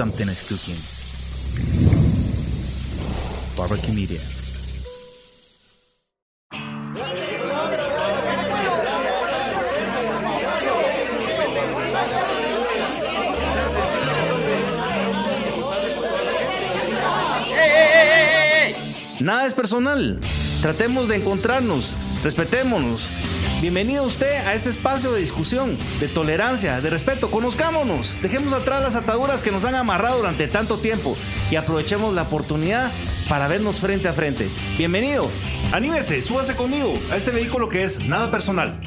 something is cooking. Barbecue Media. Nada es personal. Tratemos de encontrarnos, respetémonos. Bienvenido usted a este espacio de discusión, de tolerancia, de respeto. Conozcámonos, dejemos atrás las ataduras que nos han amarrado durante tanto tiempo y aprovechemos la oportunidad para vernos frente a frente. Bienvenido, anímese, súbase conmigo a este vehículo que es nada personal.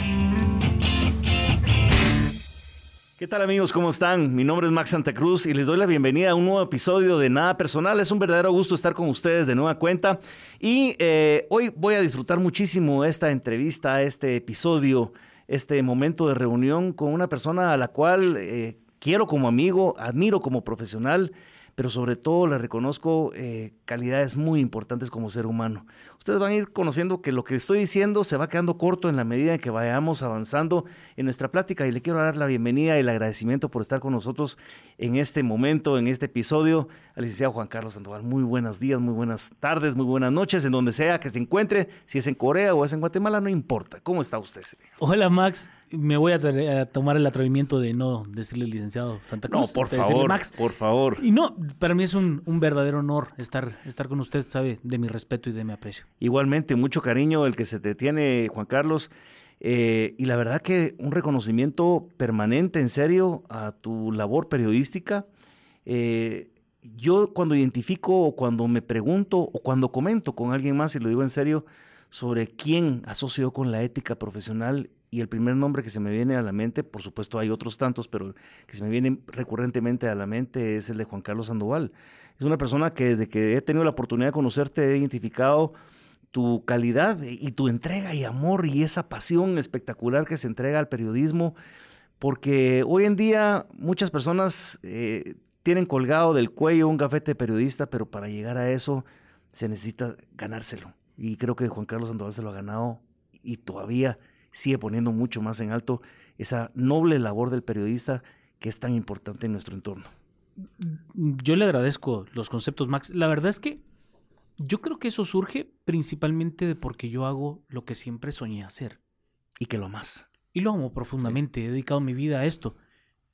¿Qué tal amigos? ¿Cómo están? Mi nombre es Max Santa Cruz y les doy la bienvenida a un nuevo episodio de Nada Personal. Es un verdadero gusto estar con ustedes de nueva cuenta y eh, hoy voy a disfrutar muchísimo esta entrevista, este episodio, este momento de reunión con una persona a la cual eh, quiero como amigo, admiro como profesional pero sobre todo le reconozco eh, calidades muy importantes como ser humano. Ustedes van a ir conociendo que lo que estoy diciendo se va quedando corto en la medida en que vayamos avanzando en nuestra plática y le quiero dar la bienvenida y el agradecimiento por estar con nosotros en este momento, en este episodio, al licenciado Juan Carlos Sandoval. Muy buenos días, muy buenas tardes, muy buenas noches, en donde sea que se encuentre, si es en Corea o es en Guatemala, no importa. ¿Cómo está usted? Hola Max, me voy a, tomar el atrevimiento de no decirle licenciado Santa Cruz. No, por favor, Max. por favor. Y no, para mí es un, verdadero honor estar, estar con usted, sabe, de mi respeto y de mi aprecio. Igualmente, mucho cariño el que se te tiene, Juan Carlos. Eh, y la verdad que un reconocimiento permanente, en serio, a tu labor periodística. Eh, yo cuando identifico o cuando me pregunto o cuando comento con alguien más, y lo digo en serio, sobre quién asocio con la ética profesional y el primer nombre que se me viene a la mente, por supuesto hay otros tantos, pero que se me viene recurrentemente a la mente es el de Juan Carlos Sandoval. Es una persona que desde que he tenido la oportunidad de conocerte he identificado tu calidad y tu entrega y amor y esa pasión espectacular que se entrega al periodismo, porque hoy en día muchas personas eh, tienen colgado del cuello un gafete de periodista, pero para llegar a eso se necesita ganárselo. Y creo que Juan Carlos Sandoval se lo ha ganado y todavía sigue poniendo mucho más en alto esa noble labor del periodista que es tan importante en nuestro entorno. Yo le agradezco los conceptos, Max. La verdad es que yo creo que eso surge principalmente de porque yo hago lo que siempre soñé hacer. Y que lo más. Y lo amo profundamente. He dedicado mi vida a esto.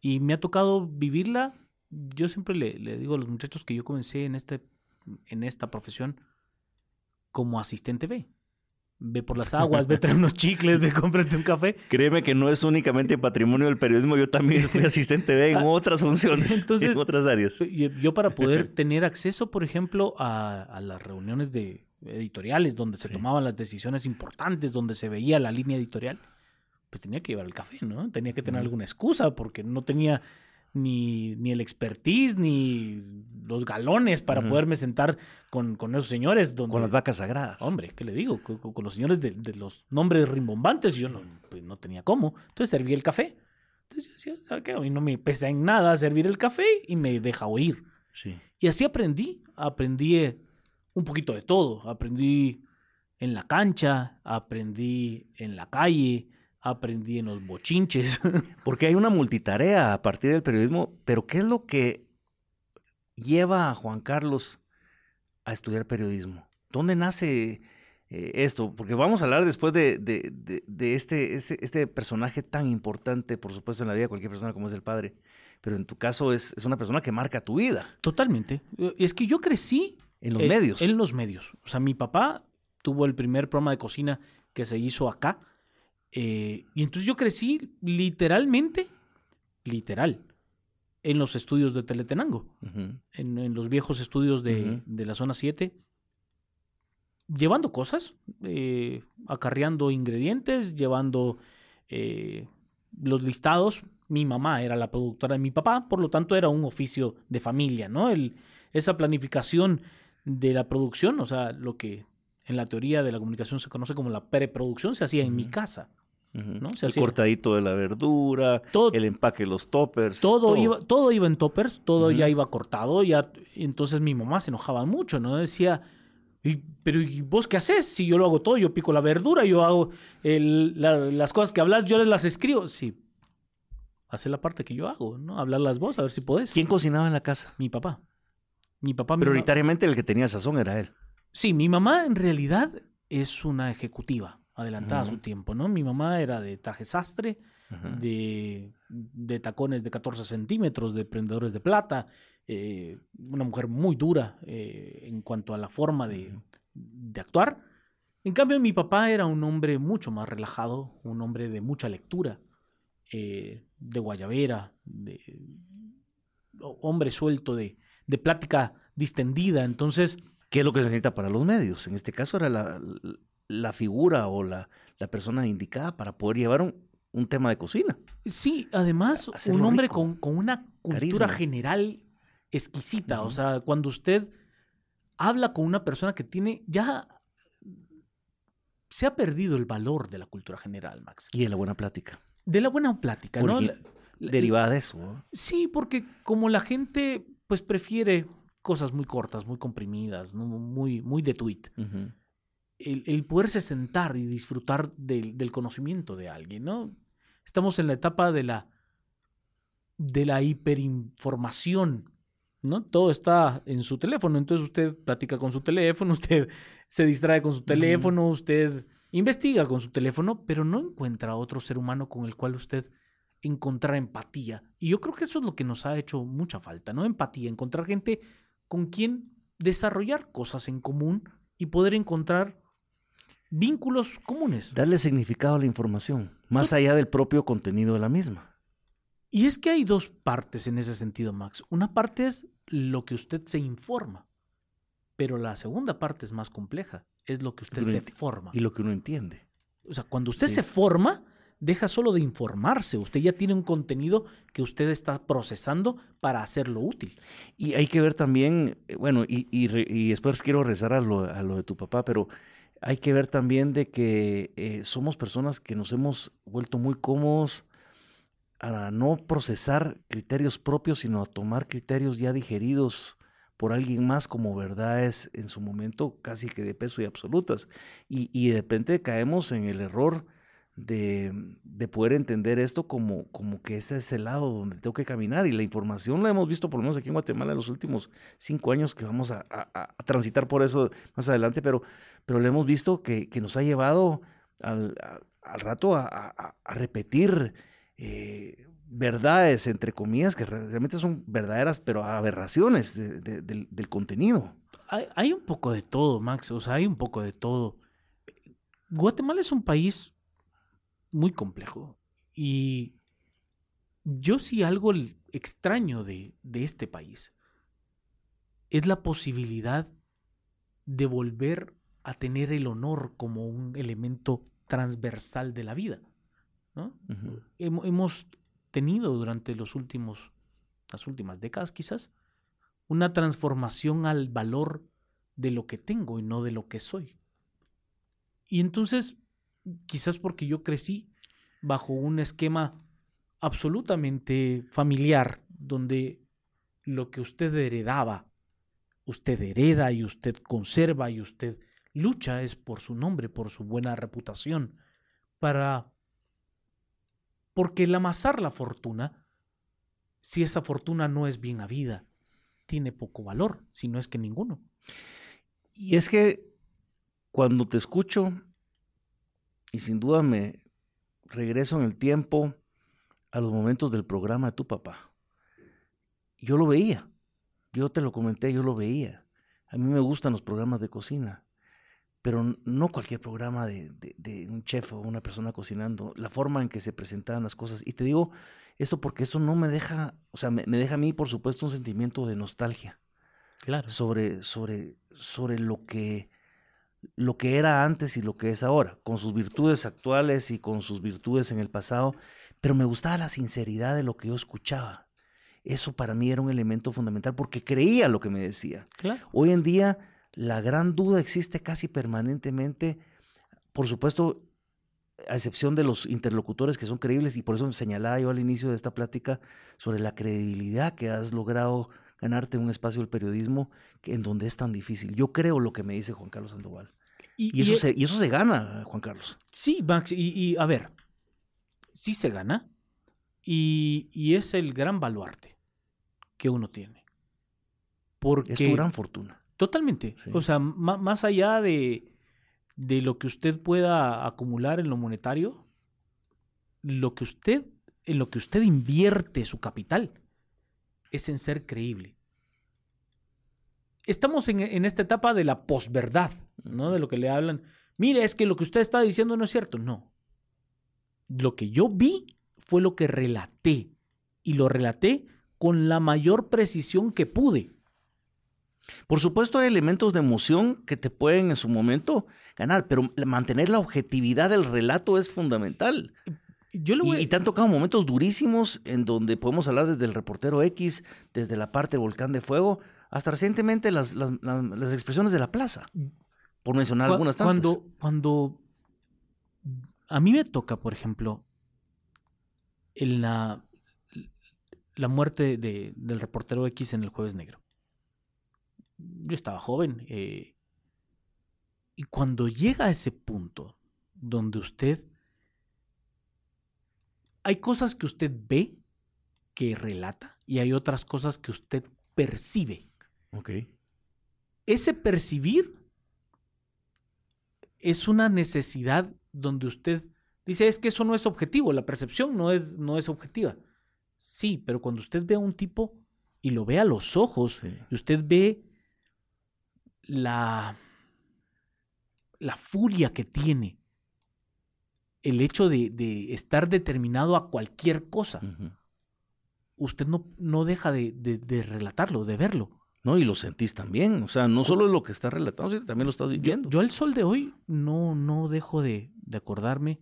Y me ha tocado vivirla. Yo siempre le, le digo a los muchachos que yo comencé en, este, en esta profesión como asistente B ve por las aguas, ve trae unos chicles, ve cómprate un café. Créeme que no es únicamente patrimonio del periodismo, yo también fui asistente en ah, otras funciones, en otras áreas. Yo para poder tener acceso, por ejemplo, a, las reuniones de editoriales donde se tomaban las decisiones importantes, donde se veía la línea editorial, pues tenía que llevar el café, ¿no? Tenía que tener alguna excusa porque no tenía ni, ni el expertise, ni los galones para poderme sentar con, con esos señores. Donde, con las vacas sagradas. Hombre, ¿qué le digo? Con, los señores de, de, los nombres rimbombantes, yo no, pues, no tenía cómo. Entonces serví el café. Entonces yo decía, ¿sabe qué? A mí no me pesa en nada servir el café y me deja oír. Sí. Y así aprendí. Aprendí eh, un poquito de todo. Aprendí en la cancha, aprendí en la calle, aprendí en los bochinches. Porque hay una multitarea a partir del periodismo, pero ¿qué es lo que lleva a Juan Carlos a estudiar periodismo? ¿Dónde nace eh, esto? Porque vamos a hablar después de, de, este, este, este, personaje tan importante, por supuesto, en la vida de cualquier persona como es el padre. Pero en tu caso es, es una persona que marca tu vida. Totalmente. Es que yo crecí... En los medios. En los medios. O sea, mi papá tuvo el primer programa de cocina que se hizo acá eh, y entonces yo crecí literalmente, literal, en los estudios de Teletenango, en, los viejos estudios de, la zona 7, llevando cosas, eh, acarreando ingredientes, llevando eh, los listados. Mi mamá era la productora de mi papá, por lo tanto era un oficio de familia, ¿no? El, esa planificación de la producción, o sea, lo que en la teoría de la comunicación se conoce como la preproducción, se hacía en mi casa. ¿no? el cortadito de la verdura, el empaque de los toppers. Todo, Iba, todo iba en toppers, todo ya iba cortado. Ya, entonces mi mamá se enojaba mucho, ¿no? Decía, pero ¿y vos qué haces? Si yo lo hago todo, yo pico la verdura, yo hago las cosas que hablas, yo les las escribo. Sí, hacer la parte que yo hago, ¿no? Hablar las voces, a ver si podés. ¿Quién cocinaba en la casa? Mi papá. Mi papá. mi Prioritariamente el que tenía sazón era él. Sí, mi mamá en realidad es una ejecutiva, adelantada a su tiempo, ¿no? Mi mamá era de traje sastre, de, de tacones de 14 centímetros, de prendedores de plata, eh, una mujer muy dura eh, en cuanto a la forma de, de actuar. En cambio, mi papá era un hombre mucho más relajado, un hombre de mucha lectura, eh, de guayabera, de ho- hombre suelto, de, de plática distendida. Entonces, ¿Qué es lo que se necesita para los medios? En este caso era la, la figura o la, la persona indicada para poder llevar un, un tema de cocina. Sí, además, un hombre con, con una cultura Carisma. general exquisita. O sea, cuando usted habla con una persona que tiene ya... Se ha perdido el valor de la cultura general, Max. Y de la buena plática. De la buena plática, ¿no? La- Derivada de eso. ¿no? Sí, porque como la gente pues prefiere cosas muy cortas, muy comprimidas, ¿no? muy, muy de tweet, el, el poderse sentar y disfrutar del, del conocimiento de alguien, ¿no? Estamos en la etapa de la, de la hiperinformación, ¿no? Todo está en su teléfono, entonces usted platica con su teléfono, usted se distrae con su teléfono, usted investiga con su teléfono, pero no encuentra otro ser humano con el cual usted encontrar empatía. Y yo creo que eso es lo que nos ha hecho mucha falta, ¿no? Empatía, encontrar gente con quien desarrollar cosas en común y poder encontrar vínculos comunes. Darle significado a la información, más allá del propio contenido de la misma. Y es que hay dos partes en ese sentido, Max. Una parte es lo que usted se informa, pero la segunda parte es más compleja, es lo que usted Lo se forma. Y lo que uno entiende. O sea, cuando usted Sí. se forma, deja solo de informarse, usted ya tiene un contenido que usted está procesando para hacerlo útil. Y hay que ver también, eh, bueno, y, y después quiero rezar a lo, a lo de tu papá, pero hay que ver también de que eh, somos personas que nos hemos vuelto muy cómodos a no procesar criterios propios, sino a tomar criterios ya digeridos por alguien más como verdades en su momento casi que de peso y absolutas. Y, y de repente caemos en el error de, de poder entender esto como, como que ese es el lado donde tengo que caminar. Y la información la hemos visto por lo menos aquí en Guatemala en los últimos cinco años que vamos a, a- transitar por eso más adelante, pero, pero le hemos visto que, que nos ha llevado al, al rato a, repetir eh, verdades, entre comillas, que re- realmente son verdaderas, pero aberraciones de- de- del, del contenido. Hay, hay un poco de todo, Max, o sea, hay un poco de todo. Guatemala es un país muy complejo y yo sí algo extraño de, de este país es la posibilidad de volver a tener el honor como un elemento transversal de la vida. ¿no? Hemos tenido durante los últimos, las últimas décadas quizás, una transformación al valor de lo que tengo y no de lo que soy. Y entonces, quizás porque yo crecí bajo un esquema absolutamente familiar, donde lo que usted heredaba, usted hereda y usted conserva y usted lucha es por su nombre, por su buena reputación, para porque el amasar la fortuna, si esa fortuna no es bien habida, tiene poco valor, si no es que ninguno. Y es que cuando te escucho, y sin duda me regreso en el tiempo a los momentos del programa de tu papá, yo lo veía, yo te lo comenté, yo lo veía. A mí me gustan los programas de cocina, pero no cualquier programa de, de- de un chef o una persona cocinando, la forma en que se presentaban las cosas. Y te digo esto porque esto no me deja, o sea, me, me deja a mí, por supuesto, un sentimiento de nostalgia Claro. sobre, sobre, sobre lo que lo que era antes y lo que es ahora, con sus virtudes actuales y con sus virtudes en el pasado, pero me gustaba la sinceridad de lo que yo escuchaba. Eso para mí era un elemento fundamental porque creía lo que me decía. Claro. Hoy en día la gran duda existe casi permanentemente, por supuesto, a excepción de los interlocutores que son creíbles, y por eso señalaba yo al inicio de esta plática sobre la credibilidad que has logrado ganarte un espacio del periodismo que- en donde es tan difícil. Yo creo lo que me dice Juan Carlos Sandoval. Y eso, y- se, y eso se gana, Juan Carlos. Sí, Max, y, y, a ver, sí se gana. Y, es el gran baluarte que uno tiene. Porque, Es tu gran fortuna. Totalmente. Sí. O sea, más allá de, de lo que usted pueda acumular en lo monetario, lo que usted, en lo que usted invierte su capital es en ser creíble. Estamos en, en esta etapa de la posverdad, ¿no? De lo que le hablan. Mire, es que lo que usted está diciendo no es cierto. No. Lo que yo vi fue lo que relaté. Y lo relaté con la mayor precisión que pude. Por supuesto, hay elementos de emoción que te pueden en su momento ganar, pero mantener la objetividad del relato es fundamental. Yo le Y, a- y te han tocado momentos durísimos en donde podemos hablar desde el reportero X, desde la parte del volcán de fuego, hasta recientemente las, las, las- las expresiones de la plaza, por mencionar Cu- algunas tantas. Cuando, cuando a mí me toca, por ejemplo, en la, la muerte de- del reportero X en el Jueves Negro. Yo estaba joven. eh, y cuando llega a ese punto donde usted... Hay cosas que usted ve, que relata, y hay otras cosas que usted percibe Ok. ese percibir es una necesidad donde usted dice, es que eso no es objetivo, la percepción no es, no es objetiva. Sí, pero cuando usted ve a un tipo y lo ve a los ojos, Sí. y usted ve la, la furia que tiene, el hecho de, de estar determinado a cualquier cosa, usted no, no deja de, de- de relatarlo, de verlo. No, y lo sentís también. O sea, no solo lo que está relatando, sino que también lo estás Yo, viviendo. yo al sol de hoy no, no dejo de, de acordarme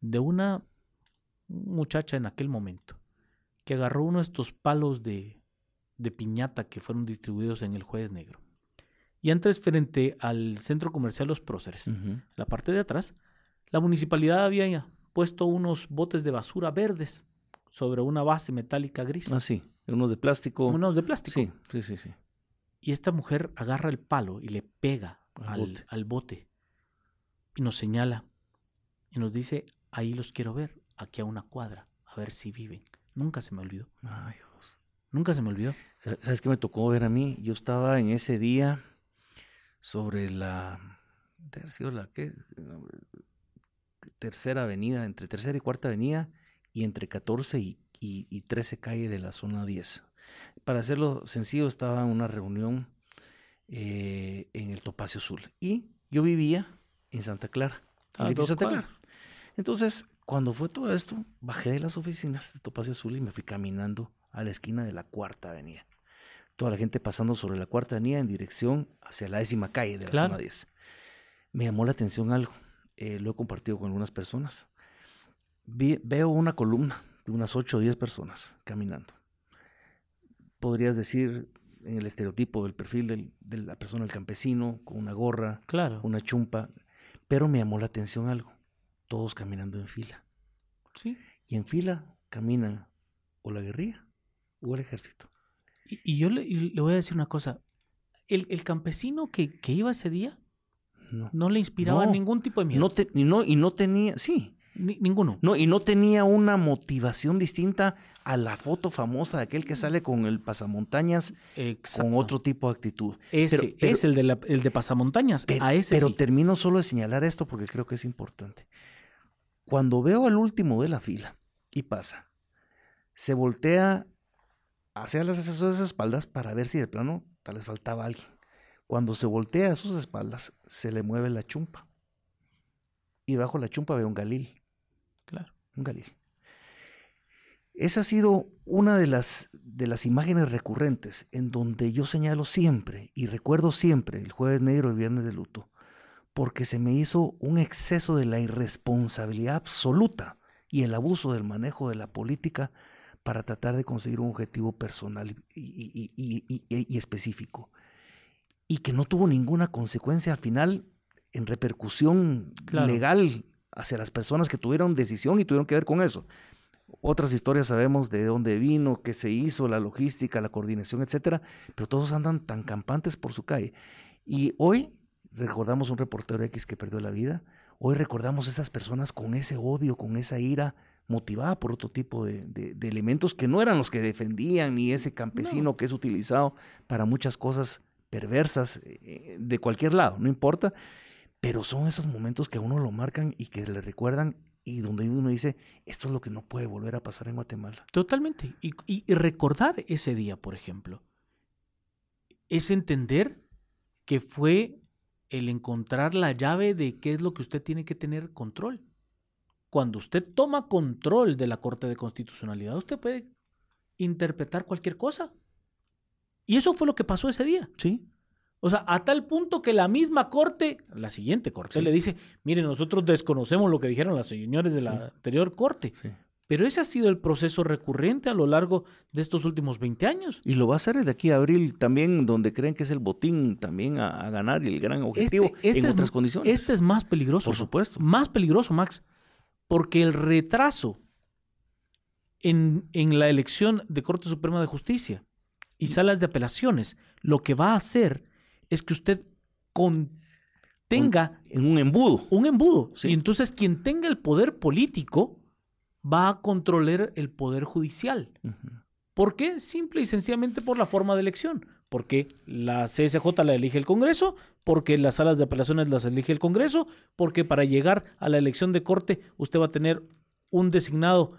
de una muchacha en aquel momento que agarró uno de estos palos de, de piñata que fueron distribuidos en el Jueves Negro. Y antes, frente al centro comercial Los Próceres, la parte de atrás, la municipalidad había puesto unos botes de basura verdes sobre una base metálica gris, Ah, sí. Unos de plástico. unos de plástico. Sí, sí, sí, sí. Y esta mujer agarra el palo y le pega Al al, bote. al bote. Y nos señala. Y nos dice, ahí los quiero ver, aquí a una cuadra, a ver si viven. Nunca se me olvidó. Ay, Dios. Nunca se me olvidó. Sa- ¿Sabes qué me tocó ver a mí? Yo estaba en ese día sobre la ¿qué? Tercera avenida, entre tercera y cuarta avenida, y entre 14 y, y, y 13 calle de la zona 10. Para hacerlo sencillo, estaba en una reunión eh, en el Topacio Azul. Y yo vivía en Santa Clara, en A el edificio dos Santa. Clara. Entonces, cuando fue todo esto, bajé de las oficinas de Topacio Azul y me fui caminando a la esquina de la cuarta avenida. Toda la gente pasando sobre la cuarta avenida en dirección hacia la décima calle de la Claro. zona 10. Me llamó la atención algo. Eh, lo he compartido con algunas personas. Vi- veo una columna de unas 8 o 10 personas caminando. Podrías decir en el estereotipo del perfil del- de la persona, el campesino, con una gorra, Claro. una chumpa, pero me llamó la atención algo. Todos caminando en fila. Sí. Y en fila caminan o la guerrilla o el ejército. Y, y yo le, voy a decir una cosa. El, el campesino que, que iba ese día No. no le inspiraba No, ningún tipo de miedo. No te- y, no, y no tenía, sí, Ni- ninguno. no, y no tenía una motivación distinta a la foto famosa de aquel que sale con el pasamontañas Exacto. con otro tipo de actitud. Ese pero- pero- es el de, la- el de pasamontañas. Pero, a ese pero sí. termino solo de señalar esto porque creo que es importante. Cuando veo al último de la fila y pasa, se voltea hacia las a sus espaldas para ver si de plano tal vez faltaba alguien. Cuando se voltea a sus espaldas, se le mueve la chumpa. Y bajo la chumpa veo un galil. Claro. Un galil. Esa ha sido una de las, de las imágenes recurrentes en donde yo señalo siempre y recuerdo siempre el jueves negro y viernes de luto, porque se me hizo un exceso de la irresponsabilidad absoluta y el abuso del manejo de la política para tratar de conseguir un objetivo personal y, y- y- y- y- y específico. Y que no tuvo ninguna consecuencia al final en repercusión Claro. legal hacia las personas que tuvieron decisión y tuvieron que ver con eso. Otras historias sabemos de dónde vino, qué se hizo, la logística, la coordinación, etcétera, pero todos andan tan campantes por su calle. Y hoy recordamos un reportero X que perdió la vida, hoy recordamos esas personas con ese odio, con esa ira motivada por otro tipo de, de- de elementos que no eran los que defendían, ni ese campesino que es utilizado para muchas cosas perversas eh, de cualquier lado, no importa, pero son esos momentos que a uno lo marcan y que le recuerdan y donde uno dice, esto es lo que no puede volver a pasar en Guatemala. Totalmente. Y, y- y recordar ese día, por ejemplo, es entender que fue el encontrar la llave de qué es lo que usted tiene que tener control. Cuando usted toma control de la Corte de Constitucionalidad, usted puede interpretar cualquier cosa. Y eso fue lo que pasó ese día. Sí, O sea, a tal punto que la misma corte, la siguiente corte, Sí. le dice, miren, nosotros desconocemos lo que dijeron los señores de la Sí. anterior corte. sí. Pero ese ha sido el proceso recurrente a lo largo de estos últimos 20 años. Y lo va a hacer de aquí a abril también, donde creen que es el botín también a, a ganar y el gran objetivo en es, otras condiciones. este es más peligroso. Por supuesto. Más peligroso, Max. Porque el retraso en, en la elección de Corte Suprema de Justicia y salas de apelaciones, lo que va a hacer es que usted contenga En un embudo. un embudo. Sí. Y entonces quien tenga el poder político va a controlar el poder judicial. Ujú. ¿Por qué? Simple y sencillamente por la forma de elección. Porque la CSJ la elige el Congreso, porque las salas de apelaciones las elige el Congreso, porque para llegar a la elección de corte usted va a tener un designado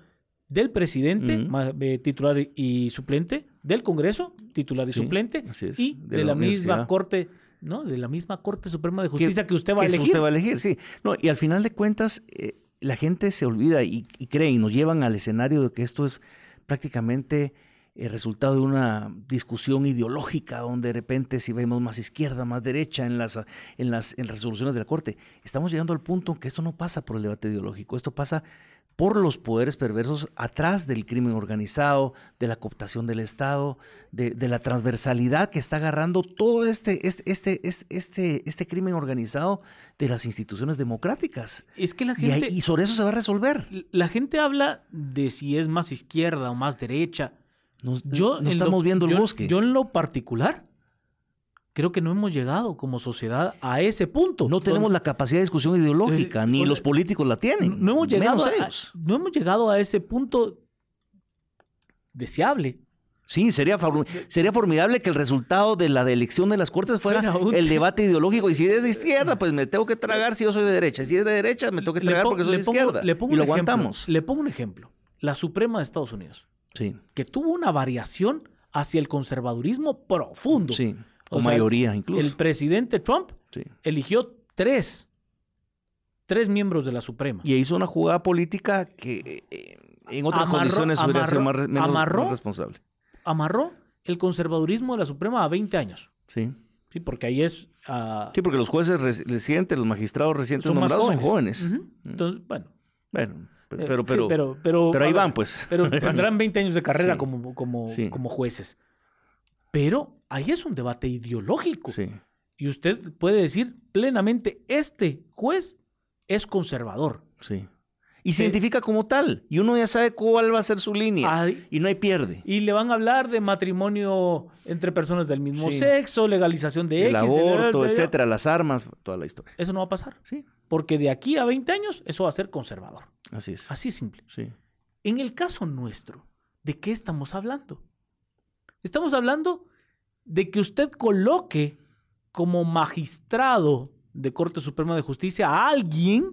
del presidente, eh, titular y suplente, del Congreso, titular y Sí, suplente, es, y de de, la la, misma corte, ¿no? De la misma Corte Suprema de Justicia que, usted va a que elegir. usted va a elegir, sí. No, y al final de cuentas, eh, la gente se olvida y, y cree y nos llevan al escenario de que esto es prácticamente el resultado de una discusión ideológica, donde de repente si vemos más izquierda, más derecha en las, en las en resoluciones de la Corte. Estamos llegando al punto en que esto no pasa por el debate ideológico, esto pasa por los poderes perversos atrás del crimen organizado, de la cooptación del Estado, de, de la transversalidad que está agarrando todo este, este, este, este, este, este crimen organizado de las instituciones democráticas. Es que la Y, ahí- gente... y sobre eso se va a resolver. La gente habla de si es más izquierda o más derecha. No, Yo no lo- estamos viendo el yo- bosque. Yo en lo particular creo que no hemos llegado como sociedad a ese punto. no tenemos la capacidad de discusión ideológica, Eh, ni o sea, los políticos la tienen. no hemos llegado a, ellos. no hemos llegado a ese punto deseable. Sí, sería, sería formidable que el resultado de la elección de las Cortes fuera, el debate ideológico. Y si es de izquierda, pues me tengo que tragar si yo soy de derecha. Si es de derecha, me tengo que tragar porque soy de pongo- izquierda. le pongo y lo un ejemplo, aguantamos. Le pongo un ejemplo. La Suprema de Estados Unidos, Sí, que tuvo una variación hacia el conservadurismo profundo. sí. O sea, mayoría incluso. El presidente Trump Sí. eligió tres, tres miembros de la Suprema. Y hizo una jugada política que eh, en otras Amarró- condiciones hubiera sido más, menos- amarró- más responsable. Amarró el conservadurismo de la Suprema a 20 años. Sí. Sí, porque ahí es... ah, sí, porque los jueces reci- recientes, los magistrados recientes son más nombrados son jóvenes. jóvenes. Ujú. Entonces, bueno. Bueno, eh, pero, sí, pero, pero, pero, pero ahí ver, van, pues. Pero tendrán 20 años de carrera Sí. como, como, Sí. como jueces. Pero ahí es un debate ideológico. Sí. Y usted puede decir plenamente, este juez es conservador. Sí. Y se Eh, identifica como tal. Y uno ya sabe cuál va a ser su línea. Ay, Y no hay pierde. y le van a hablar de matrimonio entre personas del mismo Sí. sexo, legalización de El X, aborto, de- etcétera, las armas, toda la historia. Eso no va a pasar. Sí, Porque de aquí a 20 años, eso va a ser conservador. así es. Así es simple. Sí. En el caso nuestro, ¿de qué estamos hablando? Estamos hablando de que usted coloque como magistrado de Corte Suprema de Justicia a alguien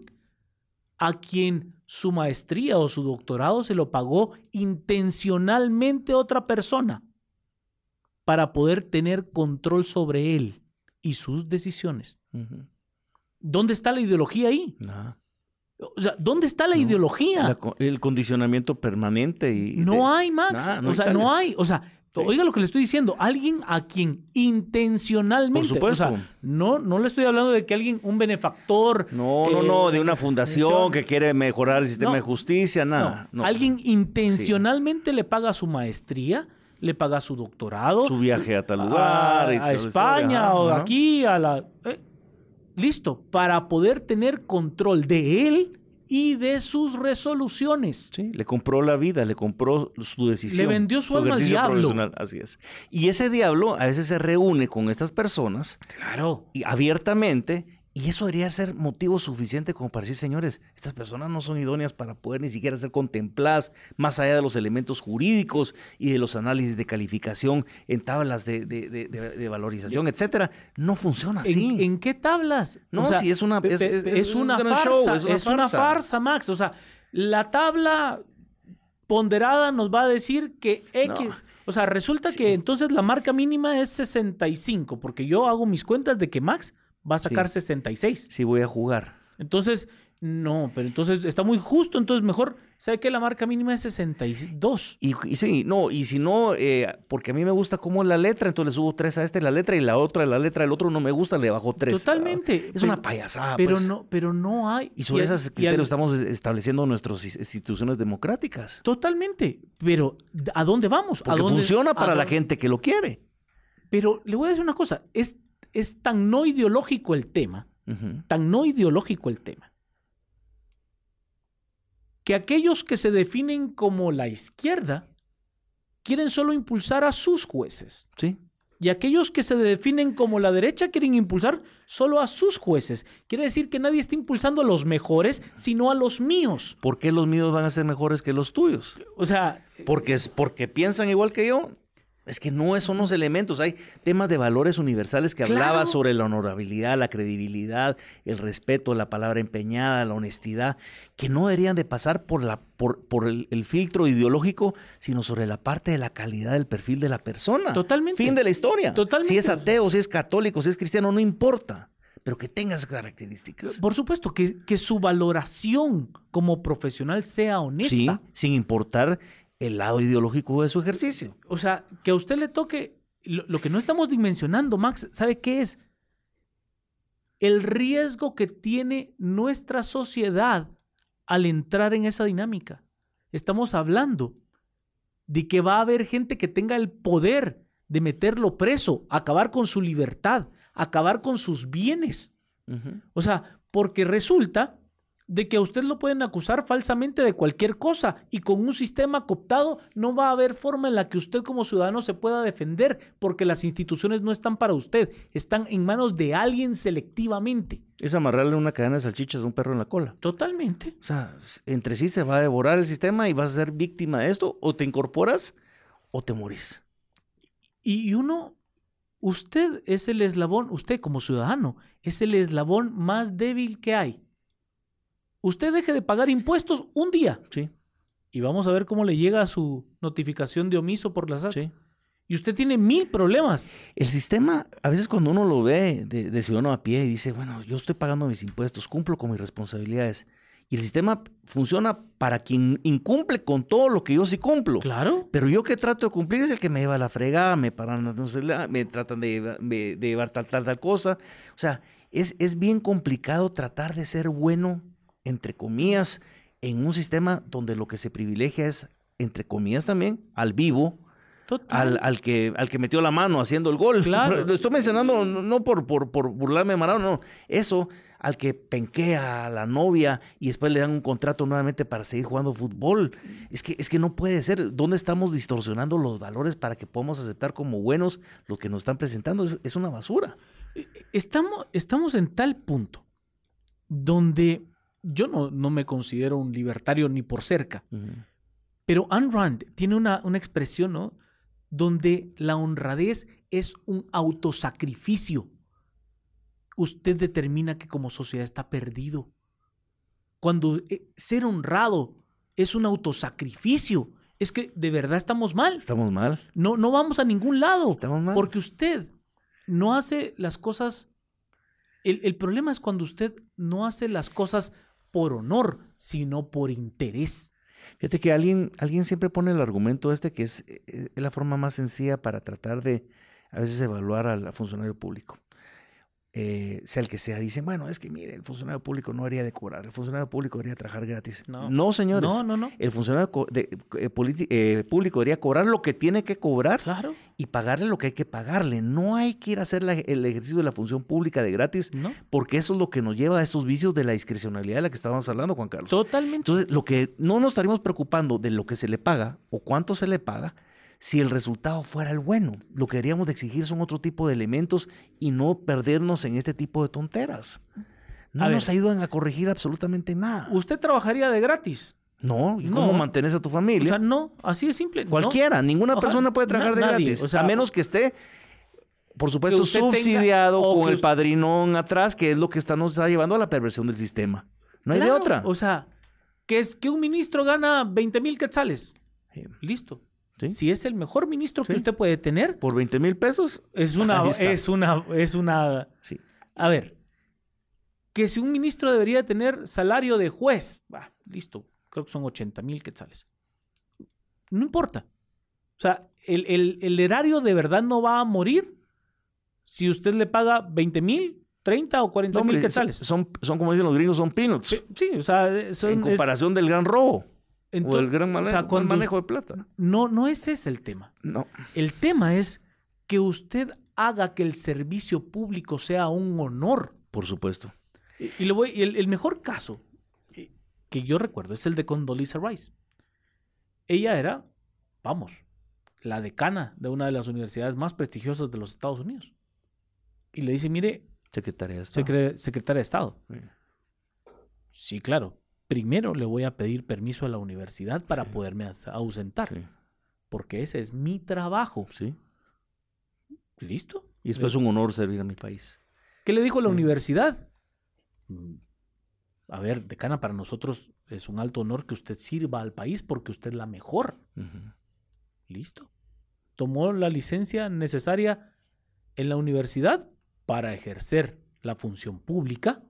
a quien su maestría o su doctorado se lo pagó intencionalmente otra persona para poder tener control sobre él y sus decisiones. ¿Dónde está la ideología ahí? O sea, ¿dónde está la No, ideología? La el condicionamiento permanente y. No de- hay, Max. No o sea, hay no hay. O sea, Sí. oiga lo que le estoy diciendo. Alguien a quien intencionalmente. Por supuesto. O sea, no, no le estoy hablando de que alguien, un benefactor. No, no, eh, no, de una fundación fundación. que quiere mejorar el sistema No. de justicia, nada. no. Alguien intencionalmente le paga su maestría, le paga su doctorado. Su viaje a tal a- lugar. a, esa España o ajá. aquí, a la. eh, listo, para poder tener control de él y de sus resoluciones. Sí, le compró la vida, le compró su decisión. Le vendió su alma al diablo. Así es. Y ese diablo a veces se reúne con estas personas Claro. y abiertamente Y eso debería ser motivo suficiente como para decir, señores, estas personas no son idóneas para poder ni siquiera ser contempladas más allá de los elementos jurídicos y de los análisis de calificación en tablas de, de- de- de- de valorización, etcétera. No funciona ¿En, así. en qué tablas? No, O sea, sí, es una- es- es- es un una farsa, show, es, es una una farsa. Max. O sea, la tabla ponderada nos va a decir que X. No. O sea, resulta que entonces la marca mínima es 65, porque yo hago mis cuentas de que Max va a sacar Sí. 66. Sí, voy a jugar. Entonces, no, pero entonces está muy justo. Entonces, mejor, ¿sabe qué? La marca mínima es 62. Y, y sí, no, y si no, eh, porque a mí me gusta como la letra, entonces le subo tres a este la letra y la otra, la letra del otro no me gusta, le bajo tres. Totalmente. Es Pero- una payasada. Pero pues. no, pero no hay. Y sobre esos y criterios estamos estableciendo nuestras instituciones democráticas. Totalmente. Pero, ¿a dónde vamos? ¿A Porque dónde- funciona a para la gente que lo quiere. Pero le voy a decir una cosa. Es, es tan no ideológico el tema, tan no ideológico el tema, que aquellos que se definen como la izquierda quieren solo impulsar a sus jueces. Sí. Y aquellos que se definen como la derecha quieren impulsar solo a sus jueces. Quiere decir que nadie está impulsando a los mejores, sino a los míos. ¿Por qué los míos van a ser mejores que los tuyos? O sea, Porque, es, porque piensan igual que yo. Es que no son los elementos. Hay temas de valores universales que hablaba Claro. sobre la honorabilidad, la credibilidad, el respeto, la palabra empeñada, la honestidad, que no deberían de pasar por, la, por, por el, el filtro ideológico, sino sobre la parte de la calidad del perfil de la persona. Totalmente. Fin de la historia. Totalmente. Si es ateo, si es católico, si es cristiano, no importa. Pero que tenga esas características. por supuesto, que, que su valoración como profesional sea honesta. Sí, sin importar el lado ideológico de su ejercicio. O sea, que a usted le toque lo, lo que no estamos dimensionando, Max, ¿sabe qué es? El riesgo que tiene nuestra sociedad al entrar en esa dinámica. Estamos hablando de que va a haber gente que tenga el poder de meterlo preso, acabar con su libertad, acabar con sus bienes. O sea, porque resulta de que a usted lo pueden acusar falsamente de cualquier cosa y con un sistema cooptado no va a haber forma en la que usted como ciudadano se pueda defender porque las instituciones no están para usted, están en manos de alguien selectivamente. Es amarrarle una cadena de salchichas a un perro en la cola. Totalmente. O sea, entre sí se va a devorar el sistema y vas a ser víctima de esto. O te incorporas o te morís. Y uno, usted es el eslabón, usted como ciudadano, es el eslabón más débil que hay. Usted deje de pagar impuestos un día Sí, y vamos a ver cómo le llega su notificación de omiso por la SAT. sí. Y usted tiene mil problemas. El sistema, a veces cuando uno lo ve de, de ciudadano a pie y dice, bueno, yo estoy pagando mis impuestos, cumplo con mis responsabilidades. Y el sistema funciona para quien incumple con todo lo que yo sí cumplo. Claro. Pero yo que trato de cumplir es el que me lleva a la fregada, me paran, no sé, me tratan de, lleva- me- de llevar tal, tal, tal cosa. O sea, es, es bien complicado tratar de ser bueno, entre comillas, en un sistema donde lo que se privilegia es, entre comillas también, al vivo, al, al que, al que metió la mano haciendo el gol. Claro. Pero Lo estoy mencionando no, no por, por, por burlarme de Maradona, no. Eso, al que penquea a la novia y después le dan un contrato nuevamente para seguir jugando fútbol. Es que, es que no puede ser. ¿Dónde estamos distorsionando los valores para que podamos aceptar como buenos lo que nos están presentando? Es, es una basura. Estamos, estamos en tal punto donde yo no, no me considero un libertario ni por cerca, pero Ayn Rand tiene una, una expresión, ¿no? Donde la honradez es un autosacrificio. Usted determina que como sociedad está perdido. Cuando eh, ser honrado es un autosacrificio, es que de verdad estamos mal. Estamos mal. No, no vamos a ningún lado. Estamos mal. Porque usted no hace las cosas. El, el problema es cuando usted no hace las cosas por honor, sino por interés. Fíjate que alguien, alguien siempre pone el argumento este que es, eh, es la forma más sencilla para tratar de a veces evaluar al funcionario público. Eh, sea el que sea, dicen, bueno, es que mire, el funcionario público no debería de cobrar, el funcionario público debería trabajar gratis. No. señores. No, no, no. El funcionario de- eh, eh, público debería cobrar lo que tiene que cobrar Claro. y pagarle lo que hay que pagarle. No hay que ir a hacer la- el ejercicio de la función pública de gratis, No. porque eso es lo que nos lleva a estos vicios de la discrecionalidad de la que estábamos hablando, Juan Carlos. Totalmente. Entonces, lo que no nos estaríamos preocupando de lo que se le paga o cuánto se le paga, si el resultado fuera el bueno. Lo que deberíamos de exigir son otro tipo de elementos y no perdernos en este tipo de tonteras. No A nos ver. ayudan a corregir absolutamente nada. ¿Usted trabajaría de gratis? No, ¿y cómo No. mantienes a tu O familia? sea, no, así de simple. no. Cualquiera, ninguna Ojalá, persona puede trabajar de nadie, gratis, o sea, a menos que esté, por supuesto, tenga- subsidiado o con el padrinón atrás, que es lo que está, nos está llevando a la perversión del sistema. No hay de otra. O sea, que es que un ministro gana 20 mil quetzales. Sí. Listo. Sí. Si es el mejor ministro que usted puede tener, Por 20 mil pesos, es una, es una, es una. sí. A ver, que si un ministro debería tener salario de juez, bah, listo, creo que son 80 mil quetzales. No importa. O sea, el, el- el erario de verdad no va a morir si usted le paga 20 mil, 30 o 40 No, mil hombre, quetzales. son, son, como dicen los gringos, son peanuts. Sí, sí, o sea, son- en es- comparación del gran robo ento- o el gran o mane- sea, mal cuando manejo de plata. No, no ese es el tema. No. El tema es que usted haga que el servicio público sea un honor. Por supuesto. Y, y voy- y el, el mejor caso eh, que yo recuerdo es el de Condoleezza Rice. Ella era, vamos, la decana de una de las universidades más prestigiosas de los Estados Unidos. Y le dice, mire, Secretaria de Estado. secre- secretaria de Estado. Sí. Sí, claro. Primero le voy a pedir permiso a la universidad para Sí. poderme ausentar, Sí. porque ese es mi trabajo. sí. ¿Listo? Y después es un honor servir a mi país. ¿Qué le dijo la Sí. universidad? Mm, A ver, decana, para nosotros es un alto honor que usted sirva al país porque usted es la mejor. Listo. Tomó la licencia necesaria en la universidad para ejercer la función pública,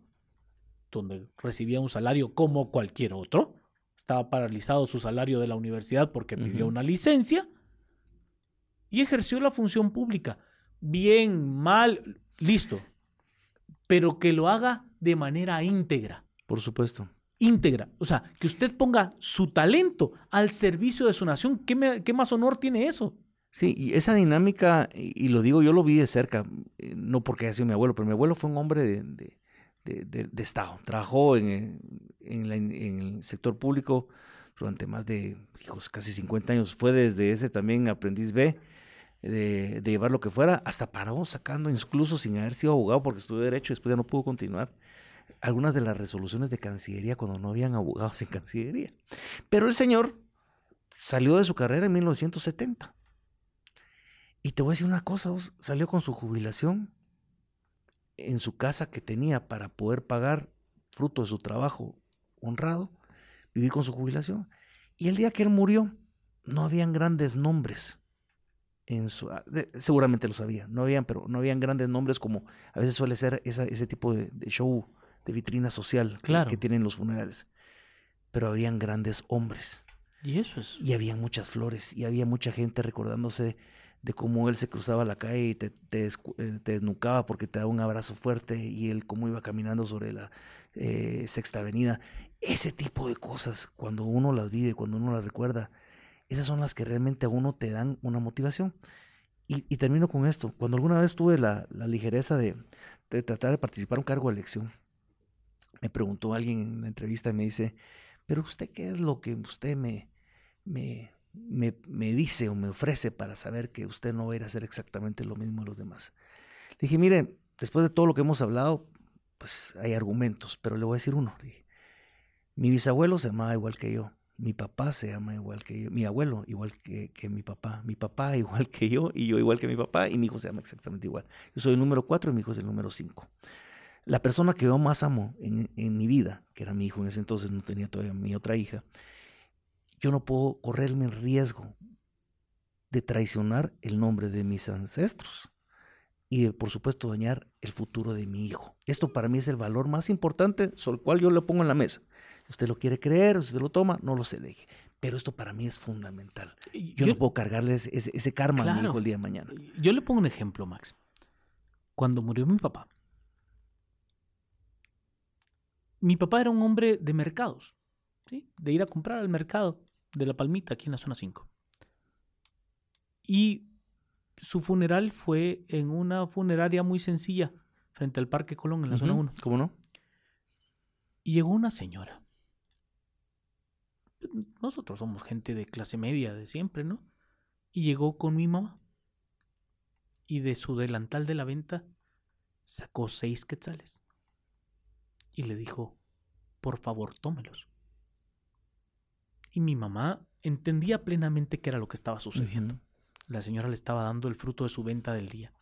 donde recibía un salario como cualquier otro. Estaba paralizado su salario de la universidad porque pidió una licencia y ejerció la función pública. Bien, mal, listo. Pero que lo haga de manera íntegra Por supuesto. íntegra. O sea, que usted ponga su talento al servicio de su nación. ¿Qué, me- qué más honor tiene eso? Sí, y esa dinámica, y y lo digo, yo lo vi de cerca, eh, no porque haya sido mi abuelo, pero mi abuelo fue un hombre de, de- de- Estado. Trabajó en, eh, en en el sector público durante más de, hijos, casi 50 años. Fue desde ese también aprendiz B, de, llevar lo que fuera, hasta paró sacando, incluso sin haber sido abogado, porque estudió Derecho, después ya no pudo continuar, algunas de las resoluciones de Cancillería cuando no habían abogados en Cancillería. Pero el señor salió de su carrera en 1970. Y te voy a decir una cosa, salió con su jubilación en su casa que tenía para poder pagar, fruto de su trabajo honrado, vivir con su jubilación. Y el día que él murió, no habían grandes nombres. En su, ah, seguramente lo sabía, no habían, pero no habían grandes nombres como a veces suele ser esa- ese tipo de, de show de vitrina social que- Claro. que tienen los funerales. Pero habían grandes hombres Y eso es. y había muchas flores y había mucha gente recordándose de cómo él se cruzaba la calle y te, eh, te desnucaba porque te daba un abrazo fuerte y él cómo iba caminando sobre la eh, sexta avenida. Ese tipo de cosas, cuando uno las vive, cuando uno las recuerda, esas son las que realmente a uno te dan una motivación. Y, termino con esto. Cuando alguna vez tuve la, la ligereza de, de tratar de participar en un cargo de elección, me preguntó alguien en la entrevista y me dice, pero usted qué es lo que usted me, me, me, me dice o me ofrece para saber que usted no va a ir a hacer exactamente lo mismo a los demás. Le dije, mire, después de todo lo que hemos hablado, pues hay argumentos, pero le voy a decir uno. Mi bisabuelo se llamaba igual que yo, mi papá se llama igual que yo, mi abuelo igual que, que mi papá, mi papá igual que yo y yo igual que mi papá y mi hijo se llama exactamente igual. Yo soy el número cuatro y mi hijo es el número cinco. La persona que yo más amo en, en mi vida, que era mi hijo en ese entonces, no tenía todavía mi otra hija, yo no puedo correrme el riesgo de traicionar el nombre de mis ancestros y de, por supuesto, dañar el futuro de mi hijo. Esto para mí es el valor más importante sobre el cual yo le pongo en la mesa. Si usted lo quiere creer, si usted lo toma, no lo se elige. Pero esto para mí es fundamental. Yo, no puedo cargarle ese, ese- ese karma a mi Claro. hijo el día de mañana. Yo le pongo un ejemplo, Max. Cuando murió mi papá, mi papá era un hombre de mercados, ¿sí? de ir a comprar al mercado de La Palmita, aquí en la zona 5. Y su funeral fue en una funeraria muy sencilla, frente al Parque Colón, en la zona Ujú, 1. ¿Cómo no? Y llegó una señora. Nosotros somos gente de clase media de siempre, ¿no? Y llegó con mi mamá. Y de su delantal de la venta sacó seis quetzales. Y le dijo, por favor, tómelos. Y mi mamá entendía plenamente qué era lo que estaba sucediendo. La señora le estaba dando el fruto de su venta del día.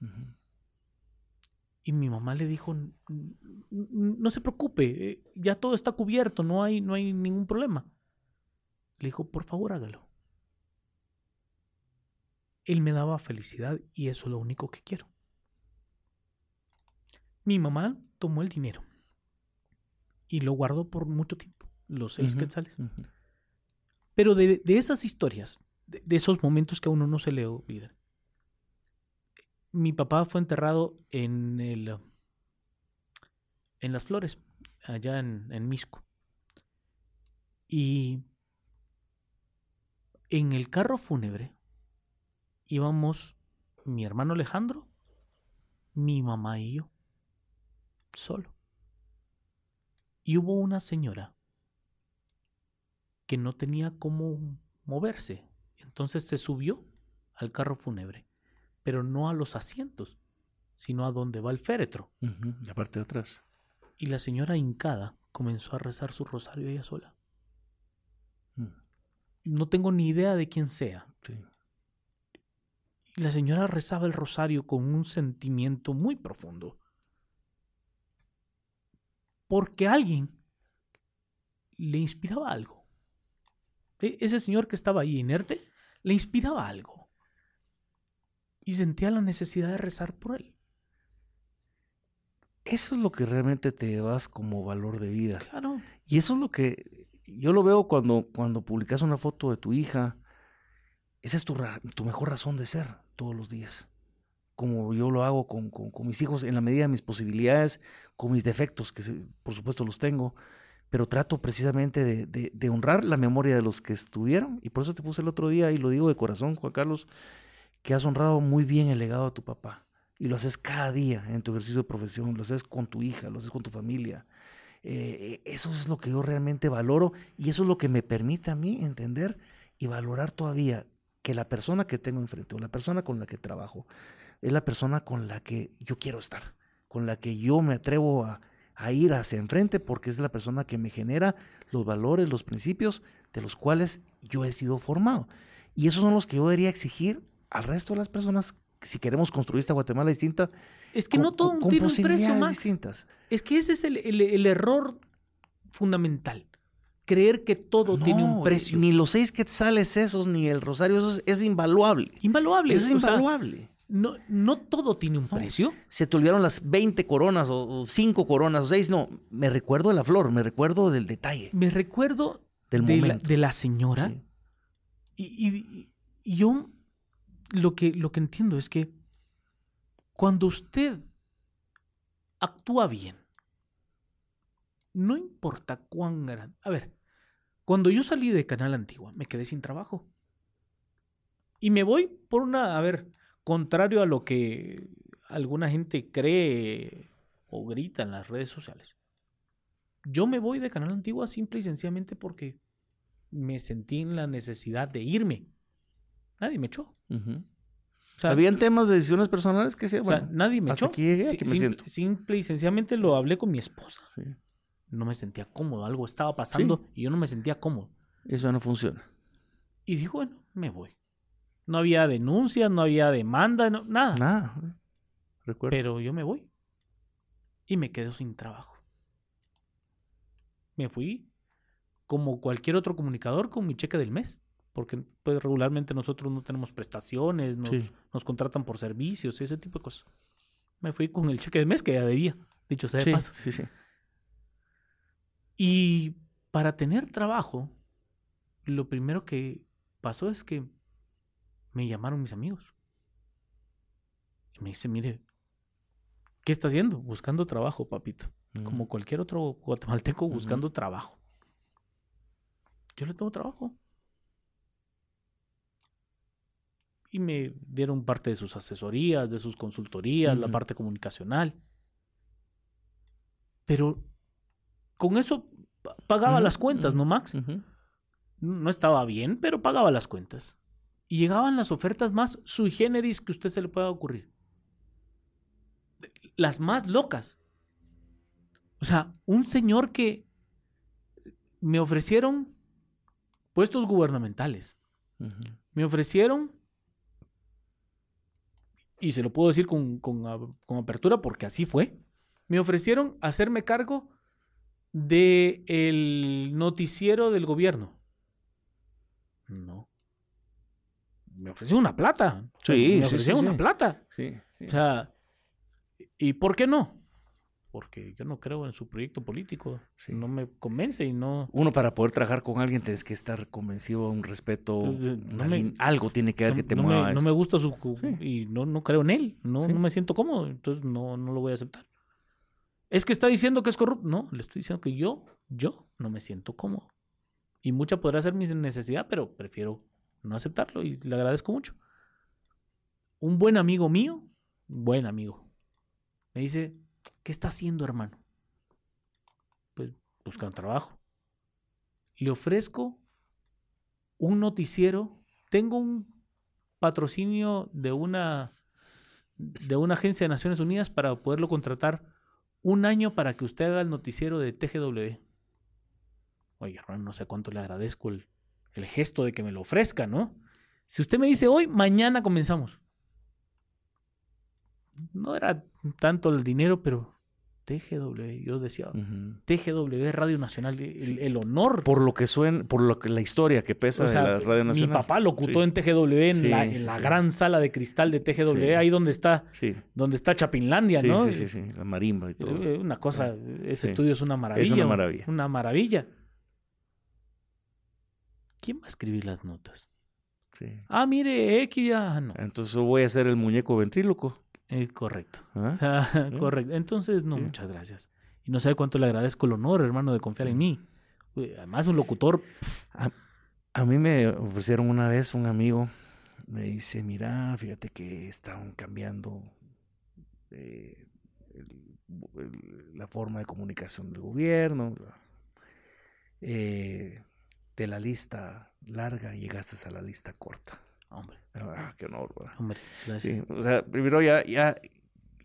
Y mi mamá le dijo, "N- n- no se preocupe, eh, ya todo está cubierto, no hay, no hay ningún problema. Le dijo, por favor, hágalo. Él me daba felicidad y eso es lo único que quiero. Mi mamá tomó el dinero y lo guardó por mucho tiempo, los seis quetzales. Pero de, esas historias, de, de esos momentos que a uno no se le olvida. Mi papá fue enterrado en el en las flores, allá en, en Misco. Y en el carro fúnebre íbamos mi hermano Alejandro, mi mamá y yo, solo. Y hubo una señora que no tenía cómo moverse. Entonces se subió al carro fúnebre, pero no a los asientos, sino a donde va el féretro. La parte de atrás. Y la señora hincada comenzó a rezar su rosario ella sola. Mm, No tengo ni idea de quién sea. sí. Y la señora rezaba el rosario con un sentimiento muy profundo. Porque alguien le inspiraba algo. Ese señor que estaba ahí inerte le inspiraba algo. Y sentía la necesidad de rezar por él. Eso es lo que realmente te llevas como valor de vida. Claro. Y eso es lo que yo lo veo cuando, cuando publicas una foto de tu hija. Esa es tu, tu mejor razón de ser todos los días. Como yo lo hago con, con- con mis hijos en la medida de mis posibilidades, con mis defectos, que por supuesto los tengo, pero trato precisamente de, honrar la memoria de los que estuvieron. Y por eso te puse el otro día, y lo digo de corazón, Juan Carlos, que has honrado muy bien el legado de tu papá. Y lo haces cada día en tu ejercicio de profesión, lo haces con tu hija, lo haces con tu familia. Eh, eso es lo que yo realmente valoro y eso es lo que me permite a mí entender y valorar todavía que la persona que tengo enfrente o la persona con la que trabajo es la persona con la que yo quiero estar, con la que yo me atrevo a, a ir hacia enfrente porque es la persona que me genera los valores, los principios de los cuales yo he sido formado. Y esos son los que yo debería exigir al resto de las personas si queremos construir esta Guatemala distinta. Es que con- no todo con- con tiene un precio, Max. distintas. Es que ese es el, el- el error fundamental. Creer que todo tiene un precio. Ni los seis quetzales esos, ni el rosario, eso es, invaluable. Invaluable. Es o sea, invaluable. No, no todo tiene un precio. Se te olvidaron las 20 coronas, o 5 coronas, o 6. No, me recuerdo de la flor, me recuerdo del detalle, Me recuerdo del de, la, de la señora Sí. y, y- y yo lo que, lo que entiendo es que cuando usted actúa bien, no importa cuán grande. A ver, cuando yo salí de Canal Antigua, me quedé sin trabajo. Y me voy por una, a ver, contrario a lo que alguna gente cree o grita en las redes sociales. Yo me voy de Canal Antigua simple y sencillamente porque me sentí en la necesidad de irme. Nadie me echó. Ujú. O sea, Habían temas de decisiones personales que o sea, nadie me hasta echó. aquí llegué, Si- aquí me sim- siento. Simple y sencillamente lo hablé con mi esposa. sí, No me sentía cómodo, algo estaba pasando y yo no me sentía cómodo. eso no funciona. Y dije, bueno, me voy. No había denuncias, no había demanda, no- nada. Nada. Recuerdo. Pero yo me voy. Y me quedo sin trabajo. Me fui como cualquier otro comunicador con mi cheque del mes. Porque pues, regularmente nosotros no tenemos prestaciones, nos, Sí. nos contratan por servicios, ese tipo de cosas. Me fui con el cheque del mes que ya debía, dicho sea de sí, paso. sí, sí. Y para tener trabajo, lo primero que pasó es que me llamaron mis amigos. Y me dice, mire, ¿qué está haciendo? Buscando trabajo, papito. Como Mm. cualquier otro guatemalteco buscando trabajo. Yo le tengo trabajo. Y me dieron parte de sus asesorías, de sus consultorías, la parte comunicacional. Pero con eso pa- pagaba las cuentas, ¿no, Max? No estaba bien, pero pagaba las cuentas. Y llegaban las ofertas más sui generis que usted se le pueda ocurrir. Las más locas. O sea, un señor que me ofrecieron puestos gubernamentales. Me ofrecieron, y se lo puedo decir con, con a- con apertura porque así fue, me ofrecieron hacerme cargo de el noticiero del gobierno. No. Me ofrecieron una plata. Sí, me sí, sí. una plata. Sí. O sea, ¿y por qué no? Porque yo no creo en su proyecto político. No me convence y no... Uno para poder trabajar con alguien tienes que estar convencido, un respeto, Pues, eh, no una me- lin- algo tiene que ver no, que te no mueva. me, no me gusta su... Y no, no creo en él. No, no me siento cómodo. Entonces no, no lo voy a aceptar. Es que está diciendo que es corrupto. No, le estoy diciendo que yo, yo no me siento cómodo. Y mucha podrá ser mi necesidad, pero prefiero no aceptarlo y le agradezco mucho. Un buen amigo mío, buen amigo, me dice, ¿qué está haciendo, hermano? Pues buscando trabajo. Le ofrezco un noticiero. Tengo un patrocinio de una de una agencia de Naciones Unidas para poderlo contratar un año para que usted haga el noticiero de TGW. Oye, hermano, no sé cuánto le agradezco el, el gesto de que me lo ofrezca, ¿no? Si usted me dice hoy, mañana comenzamos. No era tanto el dinero, pero TGW, yo decía. TGW, Radio Nacional, el, Sí. el honor. Por lo que suena, por lo que la historia que pesa O sea, de la Radio mi Nacional. papá locutó Sí. en TGW, en Sí, la, en gran sala de cristal de TGW, ahí donde está, Sí, donde está Chapinlandia, ¿no? sí, sí, sí, la marimba y todo. Una cosa, ese estudio es una maravilla. una maravilla. Una maravilla. ¿Quién va a escribir las notas? Sí. Ah, mire, X, ah, no. Entonces voy a ser el muñeco ventríloco. Eh, correcto. ¿ah? O sea, correcto. Entonces, no, muchas gracias. Y no sabe cuánto le agradezco el honor, hermano, de confiar Sí. en mí. Además, un locutor. A mí me ofrecieron una vez un amigo, me dice, mira, fíjate que están cambiando eh, el- el- la forma de comunicación del gobierno. Eh, de la lista larga llegaste a la lista corta. Hombre, Ah, qué honor, ¿verdad? hombre, Sí, gracias. o sea, primero ya, ya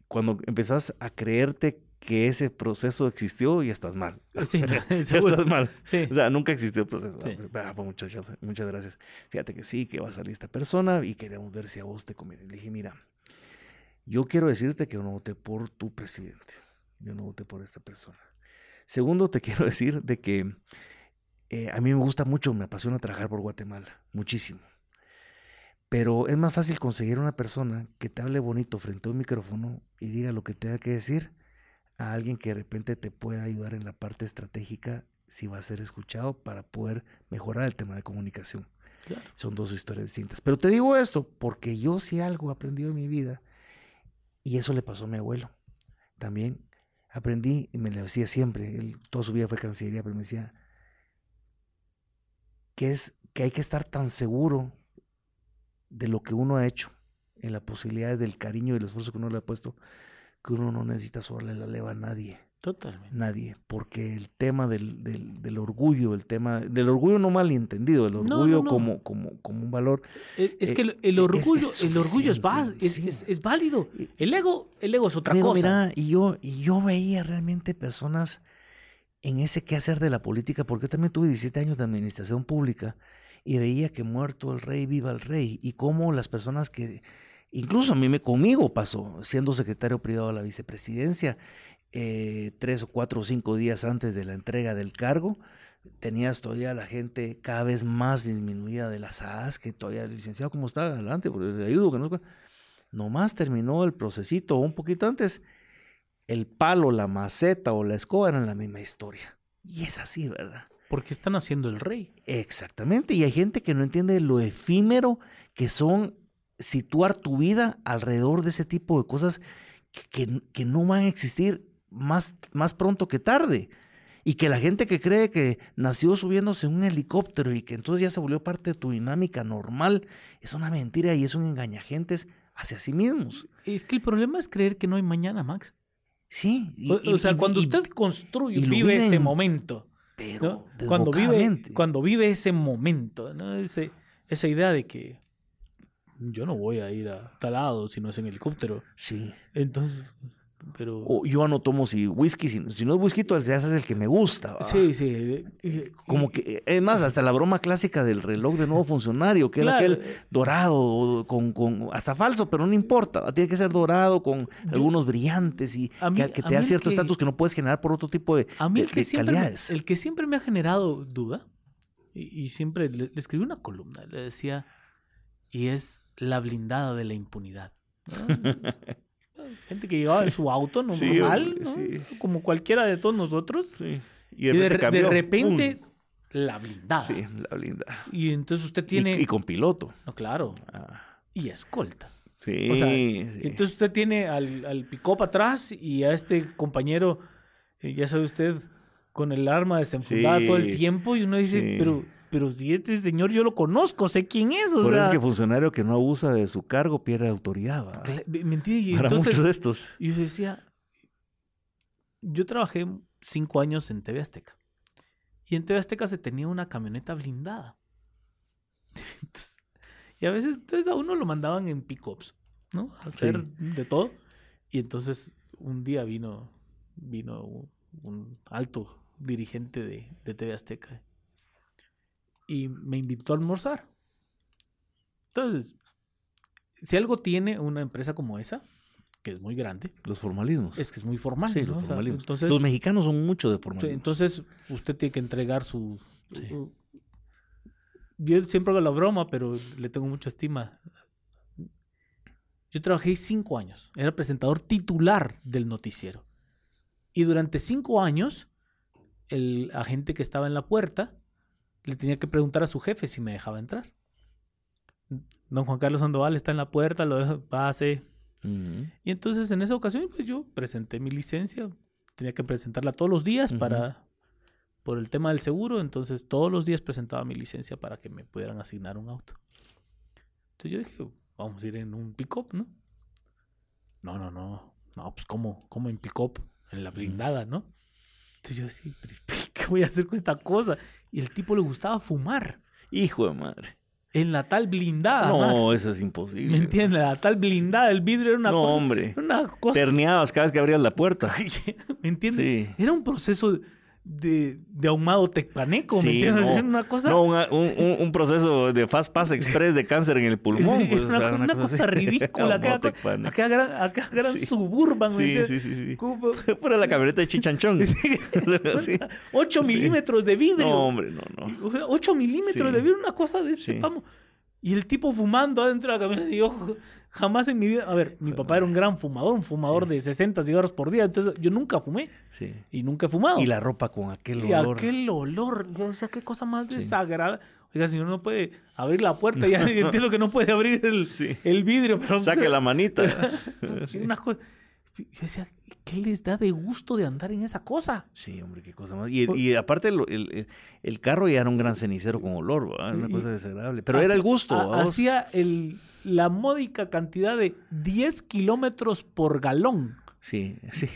cuando empezás a creerte que ese proceso existió, ya estás mal. Sí, no, ya estás mal. Sí. O sea, nunca existió el proceso. Sí. Ah, pues muchas, muchas gracias. Fíjate que sí, que va a esta persona y queríamos ver si a vos te conviene. Le dije, mira, yo quiero decirte que yo no voté por tu presidente. Yo no voté por esta persona. Segundo, te quiero decir de que eh, a mí me gusta mucho, me apasiona trabajar por Guatemala, muchísimo. Pero es más fácil conseguir una persona que te hable bonito frente a un micrófono y diga lo que tenga que decir a alguien que de repente te pueda ayudar en la parte estratégica si va a ser escuchado para poder mejorar el tema de comunicación. Claro. Son dos historias distintas. Pero te digo esto porque yo sí algo he aprendido en mi vida y eso le pasó a mi abuelo. También aprendí y me lo decía siempre, él toda su vida fue cancillería, pero me decía que es que hay que estar tan seguro de lo que uno ha hecho, en la posibilidad del cariño y el esfuerzo que uno le ha puesto, que uno no necesita sobarle la leva a nadie, Totalmente. nadie, porque el tema del, del, del orgullo, el tema del orgullo no malentendido, el No, orgullo no, no. Como, como, como un valor. Es, es Eh, que el, el es- orgullo, es el orgullo es, es, es- es válido. El ego, el ego es otra Pero cosa. mira, y yo, y yo veía realmente personas en ese quehacer de la política, porque yo también tuve 17 años de administración pública y veía que muerto el rey, viva el rey, y cómo las personas que, incluso a mí me, conmigo pasó, siendo secretario privado de la vicepresidencia, eh, tres o cuatro o cinco días antes de la entrega del cargo, tenías todavía la gente cada vez más disminuida de las AAS, que todavía licenciado, ¿cómo está? Adelante, porque le ayudo, que no. Nomás terminó el procesito un poquito antes, el palo, la maceta o la escoba eran la misma historia. Y es así, ¿verdad? Porque están haciendo el rey. Exactamente. Y hay gente que no entiende lo efímero que son situar tu vida alrededor de ese tipo de cosas que, que- que no van a existir más, más pronto que tarde. Y que la gente que cree que nació subiéndose en un helicóptero y que entonces ya se volvió parte de tu dinámica normal, es una mentira y es un engañagentes hacia sí mismos. Es que el problema es creer que no hay mañana, Max. Sí. y- O, sea, y- cuando usted construye vive ese momento, Pero ¿no? cuando, vive, cuando vive ese momento, ¿no? Ese- esa idea de que yo no voy a ir a tal lado si no es en helicóptero. Sí. Entonces, pero... O yo no tomo si whisky, si, si no es whisky, el es el que me gusta. ¿va? Sí, sí. eh, eh, Como que, es más, hasta la broma clásica del reloj de nuevo funcionario, que era Claro. aquel dorado, con, con, hasta falso, pero no importa, ¿va? tiene que ser dorado, con algunos brillantes y mí- que, te da cierto estatus que no puedes generar por otro tipo de, A mí de- el que, de siempre me, calidades. el que siempre me ha generado duda, y, y siempre le, le escribí una columna, le decía, y es la blindada de la impunidad. ¿no? Gente que llegaba en su auto Sí, normal, hombre, ¿no? sí. como cualquiera de todos nosotros, Sí. y de, repente ¡pum! la blindada. Sí, la blindada. Y entonces usted tiene... Y, con piloto. No, claro, Ah, y escolta. sí, O sea. Entonces usted tiene al, al pick-up atrás y a este compañero, eh, ya sabe usted, con el arma desenfundada todo el tiempo y uno dice, pero, pero si este señor yo lo conozco, sé quién es. O Por eso sea, es que funcionario que no abusa de su cargo pierde autoridad. ¿va? cla- ¿me entiende? Y Para entonces muchos de estos. yo decía, yo trabajé cinco años en TV Azteca y en TV Azteca se tenía una camioneta blindada. Entonces, y a veces entonces a uno lo mandaban en pick-ups, ¿no? A hacer de todo. Y entonces un día vino, vino un, un alto dirigente de, de TV Azteca y me invitó a almorzar. Entonces, si algo tiene una empresa como esa, que es muy grande, Los formalismos. es que es muy formal. sí, ¿no? los O sea, formalismos. entonces, los mexicanos son mucho de sí, formalismos. entonces, usted tiene que entregar su... Sí. su- Yo siempre hago la broma, pero le tengo mucha estima. Yo trabajé cinco años. Era presentador titular del noticiero. Y durante cinco años, el agente que estaba en la puerta le tenía que preguntar a su jefe si me dejaba entrar. Don Juan Carlos Sandoval está en la puerta, lo dejo, pase, Ujú. y entonces en esa ocasión, pues yo presenté mi licencia. Tenía que presentarla todos los días para por el tema del seguro. Entonces todos los días presentaba mi licencia para que me pudieran asignar un auto. Entonces yo dije, vamos a ir en un pick-up, ¿no? No, no, no. No, pues ¿cómo? ¿Cómo en pick-up? En la blindada, ¿no? Entonces yo decía, "Pero, ¿qué voy a hacer con esta cosa? Y el tipo le gustaba fumar Hijo de madre. en la tal blindada. no, Max. eso es imposible. ¿Me entiendes? La tal blindada, el vidrio era una no, cosa. hombre. era Una cosa Terneabas cada vez que abrías la puerta. ¿Me entiendes? Sí. Era un proceso de, de ahumado tecpaneco, ¿me entiendes? no. Una cosa, No, una- un, un- proceso de Fast Pass Express de cáncer en el pulmón. Pues, o una, sea, una cosa ridícula. Pane. aquella gran, aquella gran Sí. suburban, ¿me Sí, entiendes? sí, sí, sí. Fuera la camioneta de Chichanchón. Sí. Sí. 8 Sí. milímetros de vidrio. No, hombre, no, no. O sea, 8 milímetros de vidrio, una cosa de este pamo. Y el tipo fumando adentro de la camioneta. Y yo jamás en mi vida. A ver, mi papá era un gran fumador, un fumador de 60 cigarros por día. Entonces yo nunca fumé Sí. y nunca he fumado. Y la ropa con aquel Y olor. aquel olor, yo decía, qué cosa más Sí. desagradable. Oiga, señor, no puede abrir la puerta, ya entiendo que no puede abrir el, Sí. el vidrio, pero... Saque la manita. Una cosa- Yo decía, ¿qué les da de gusto de andar en esa cosa? Sí, hombre, qué cosa más. Y, y aparte, el, el- el carro ya era un gran cenicero con olor, ¿verdad? Una Y- cosa desagradable. Pero era el gusto. Ha- ¿va vos? Hacía el, la módica cantidad de 10 kilómetros por galón. Sí, sí.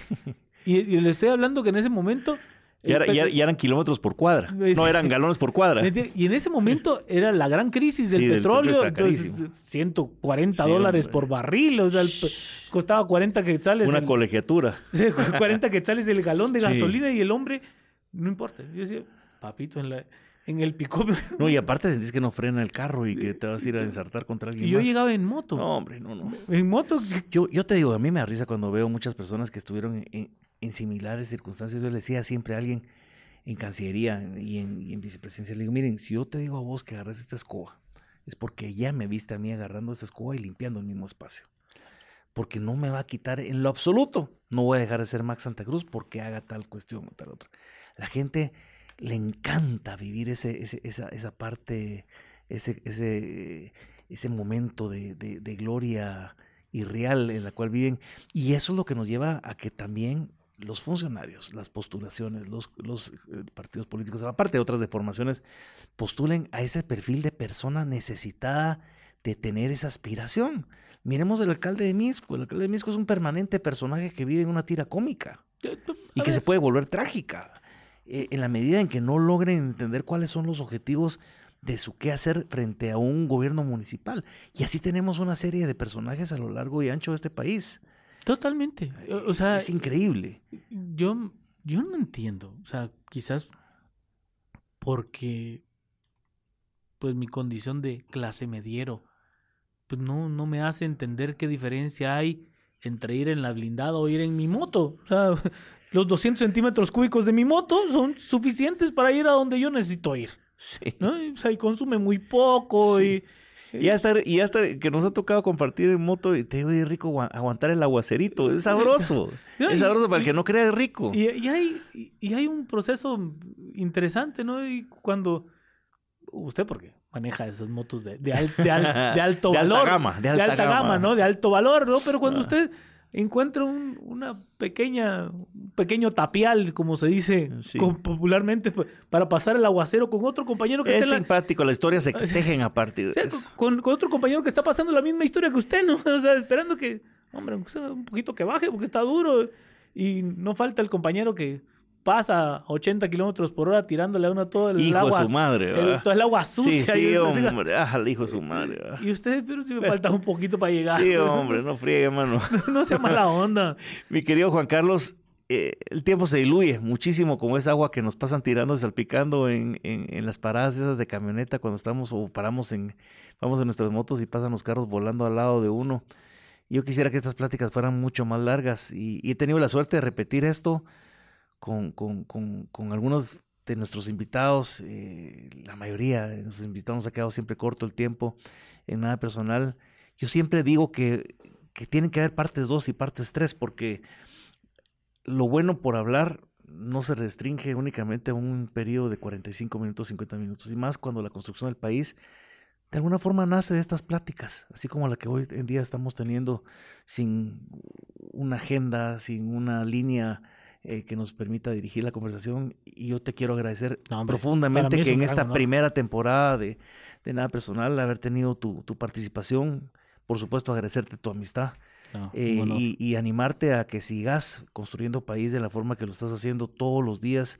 Y, y le estoy hablando que en ese momento... Ya, era- ya eran kilómetros por cuadra. No eran galones por cuadra. Y en ese momento era la gran crisis del Sí, petróleo. entonces, carísimo. 140 Sí, dólares hombre. por barril. O sea, el costaba 40 quetzales. Una el- colegiatura. sí, 40 quetzales el galón de Sí. gasolina y el hombre, no importa. Yo decía, papito, en, la, en el pick No, y aparte sentís que no frena el carro y que te vas a ir a ensartar contra alguien Y yo más. llegaba en moto. No, hombre, no, no. En moto. Yo, yo te digo, a mí me da risa cuando veo muchas personas que estuvieron en, en similares circunstancias. Yo le decía siempre a alguien en Cancillería y en, y en Vicepresidencia, le digo, miren, si yo te digo a vos que agarres esta escoba, es porque ya me viste a mí agarrando esta escoba y limpiando el mismo espacio. Porque no me va a quitar en lo absoluto. No voy a dejar de ser Max Santa Cruz porque haga tal cuestión o tal otra. La gente le encanta vivir ese, ese- esa, esa parte, ese, ese, ese momento de, de- de gloria irreal en la cual viven. Y eso es lo que nos lleva a que también los funcionarios, las postulaciones, los, los eh, partidos políticos, aparte de otras deformaciones, postulen a ese perfil de persona necesitada de tener esa aspiración. Miremos el alcalde de Misco. El alcalde de Misco es un permanente personaje que vive en una tira cómica y A que se puede volver trágica eh, en la medida en que no logren entender cuáles son los objetivos de su qué hacer frente a un gobierno municipal. Y así tenemos una serie de personajes a lo largo y ancho de este país. Totalmente. O, o sea, es increíble. Yo, yo no entiendo. O sea, quizás porque pues mi condición de clase mediero pues no, no me hace entender qué diferencia hay entre ir en la blindada o ir en mi moto. O sea, los 200 centímetros cúbicos de mi moto son suficientes para ir a donde yo necesito ir. Sí. ¿no? O sea, y consume muy poco Sí. y... Y hasta, y hasta que nos ha tocado compartir en moto, y te digo, es rico agua- aguantar el aguacerito. Es sabroso. Es sabroso para el que no crea es rico. Y, hay, y- hay un proceso interesante, ¿no? Y cuando usted, porque maneja esas motos de, de, al- de al- de alto De alta valor, gama, de alta gama. ¿no? De alto valor, ¿no? Pero cuando Ah. usted encuentra un, una pequeña, un pequeño tapial, como se dice Sí. popularmente, pa- para pasar el aguacero con otro compañero que Es está en la- simpático, las historias se tejen a partir o sea, de eso. con, con otro compañero que está pasando la misma historia que usted, ¿no? O sea, esperando que, hombre, un poquito que baje porque está duro. Y no falta el compañero que pasa a 80 kilómetros por hora tirándole a uno todo el Hijo agua. de su madre. el- todo el agua sucia. Sí, sí, y hombre. Ah, el hijo de su madre. ¿verdad? Y usted, pero si me falta un poquito para llegar. Sí, hombre, no friegue, mano. no sea mala onda. Mi querido Juan Carlos, eh, el tiempo se diluye muchísimo como esa agua que nos pasan tirando y salpicando en, en, en las paradas esas de camioneta cuando estamos o paramos en, vamos en nuestras motos y pasan los carros volando al lado de uno. Yo quisiera que estas pláticas fueran mucho más largas y, y he tenido la suerte de repetir esto con, con, con, con algunos de nuestros invitados. eh, la mayoría de nuestros invitados ha quedado siempre corto el tiempo en nada personal. Yo siempre digo que, que tienen que haber partes 2 y partes 3 porque lo bueno por hablar no se restringe únicamente a un periodo de 45 minutos, 50 minutos, y más cuando la construcción del país de alguna forma nace de estas pláticas, así como la que hoy en día estamos teniendo sin una agenda, sin una línea eh, que nos permita dirigir la conversación. Y yo te quiero agradecer No, hombre, para profundamente que en esta honor. primera temporada de, de Nada Personal, haber tenido tu, tu participación, por supuesto agradecerte tu amistad. No, Eh, y, y animarte a que sigas construyendo país de la forma que lo estás haciendo todos los días,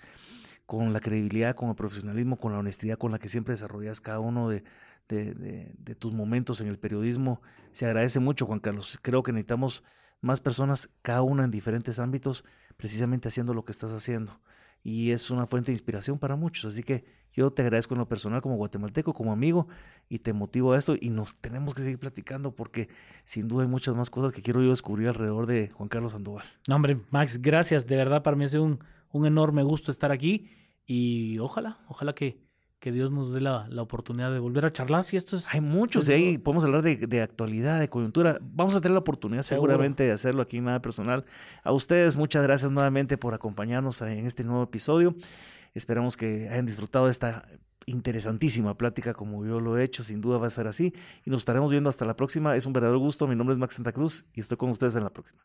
con la credibilidad, con el profesionalismo, con la honestidad con la que siempre desarrollas cada uno de, de- de- de tus momentos en el periodismo. Se agradece mucho, Juan Carlos. Creo que necesitamos más personas, cada una en diferentes ámbitos, precisamente haciendo lo que estás haciendo. Y es una fuente de inspiración para muchos. Así que yo te agradezco en lo personal como guatemalteco, como amigo, y te motivo a esto. Y nos tenemos que seguir platicando porque sin duda hay muchas más cosas que quiero yo descubrir alrededor de Juan Carlos Sandoval. no, hombre, Max, gracias. De verdad, para mí ha sido un, un enorme gusto estar aquí. Y ojalá, ojalá que, que Dios nos dé la, la oportunidad de volver a charlar. Si esto es. Hay muchos, y ahí podemos hablar de, de actualidad, de coyuntura. Vamos a tener la oportunidad Seguro. seguramente de hacerlo aquí en Nada Personal. A ustedes, muchas gracias nuevamente por acompañarnos en este nuevo episodio. Esperamos que hayan disfrutado de esta interesantísima plática como yo lo he hecho. Sin duda va a ser así. Y nos estaremos viendo hasta la próxima. Es un verdadero gusto. Mi nombre es Max Santa Cruz y estoy con ustedes en la próxima.